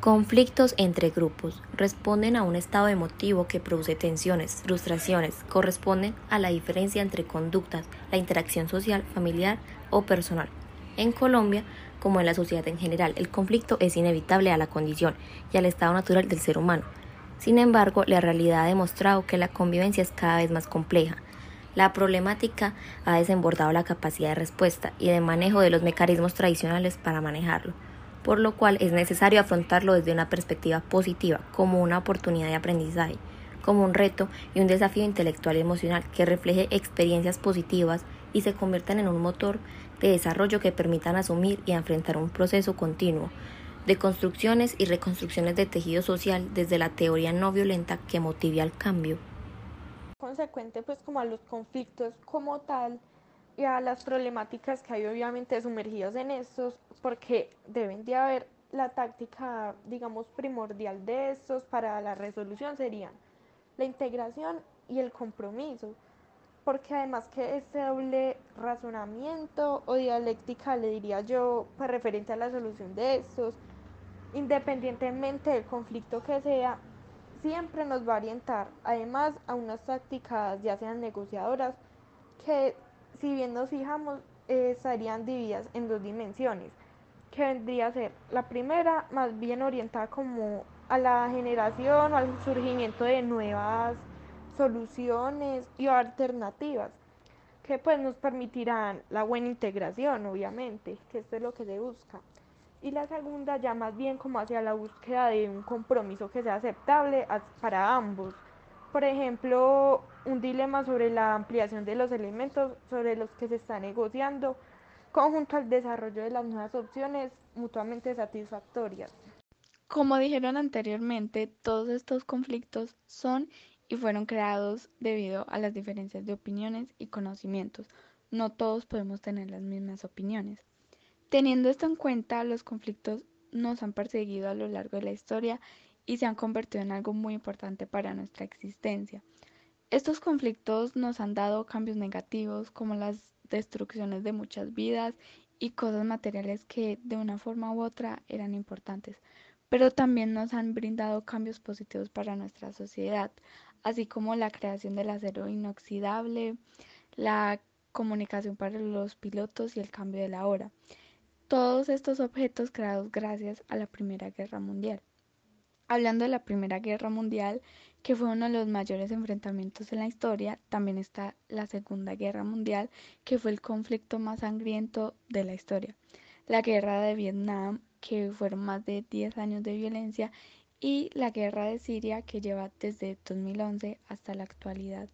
Conflictos entre grupos responden a un estado emotivo que produce tensiones, frustraciones, corresponden a la diferencia entre conductas, la interacción social, familiar o personal. En Colombia, como en la sociedad en general, el conflicto es inevitable a la condición y al estado natural del ser humano. Sin embargo, la realidad ha demostrado que la convivencia es cada vez más compleja. La problemática ha desbordado la capacidad de respuesta y de manejo de los mecanismos tradicionales para manejarlo por lo cual es necesario afrontarlo desde una perspectiva positiva, como una oportunidad de aprendizaje, como un reto y un desafío intelectual y emocional que refleje experiencias positivas y se conviertan en un motor de desarrollo que permitan asumir y enfrentar un proceso continuo de construcciones y reconstrucciones de tejido social desde la teoría no violenta que motive al cambio. Consecuente pues como a los conflictos como tal, y a las problemáticas que hay obviamente sumergidas en estos, porque deben de haber la táctica, digamos, primordial de estos para la resolución serían la integración y el compromiso, porque además que este doble razonamiento o dialéctica, le diría yo, pues referente a la solución de estos, independientemente del conflicto que sea, siempre nos va a orientar además a unas tácticas ya sean negociadoras que si bien nos fijamos, eh, estarían divididas en dos dimensiones, que vendría a ser la primera más bien orientada como a la generación o al surgimiento de nuevas soluciones y alternativas que pues nos permitirán la buena integración, obviamente, que esto es lo que se busca. Y la segunda ya más bien como hacia la búsqueda de un compromiso que sea aceptable para ambos por ejemplo, un dilema sobre la ampliación de los elementos sobre los que se está negociando, conjunto al desarrollo de las nuevas opciones mutuamente satisfactorias. Como dijeron anteriormente, todos estos conflictos son y fueron creados debido a las diferencias de opiniones y conocimientos. No todos podemos tener las mismas opiniones. Teniendo esto en cuenta, los conflictos nos han perseguido a lo largo de la historia y se han convertido en algo muy importante para nuestra existencia. Estos conflictos nos han dado cambios negativos como las destrucciones de muchas vidas y cosas materiales que de una forma u otra eran importantes, pero también nos han brindado cambios positivos para nuestra sociedad, así como la creación del acero inoxidable, la comunicación para los pilotos y el cambio de la hora. Todos estos objetos creados gracias a la Primera Guerra Mundial. Hablando de la Primera Guerra Mundial, que fue uno de los mayores enfrentamientos en la historia, también está la Segunda Guerra Mundial, que fue el conflicto más sangriento de la historia. La Guerra de Vietnam, que fueron más de 10 años de violencia, y la Guerra de Siria, que lleva desde 2011 hasta la actualidad.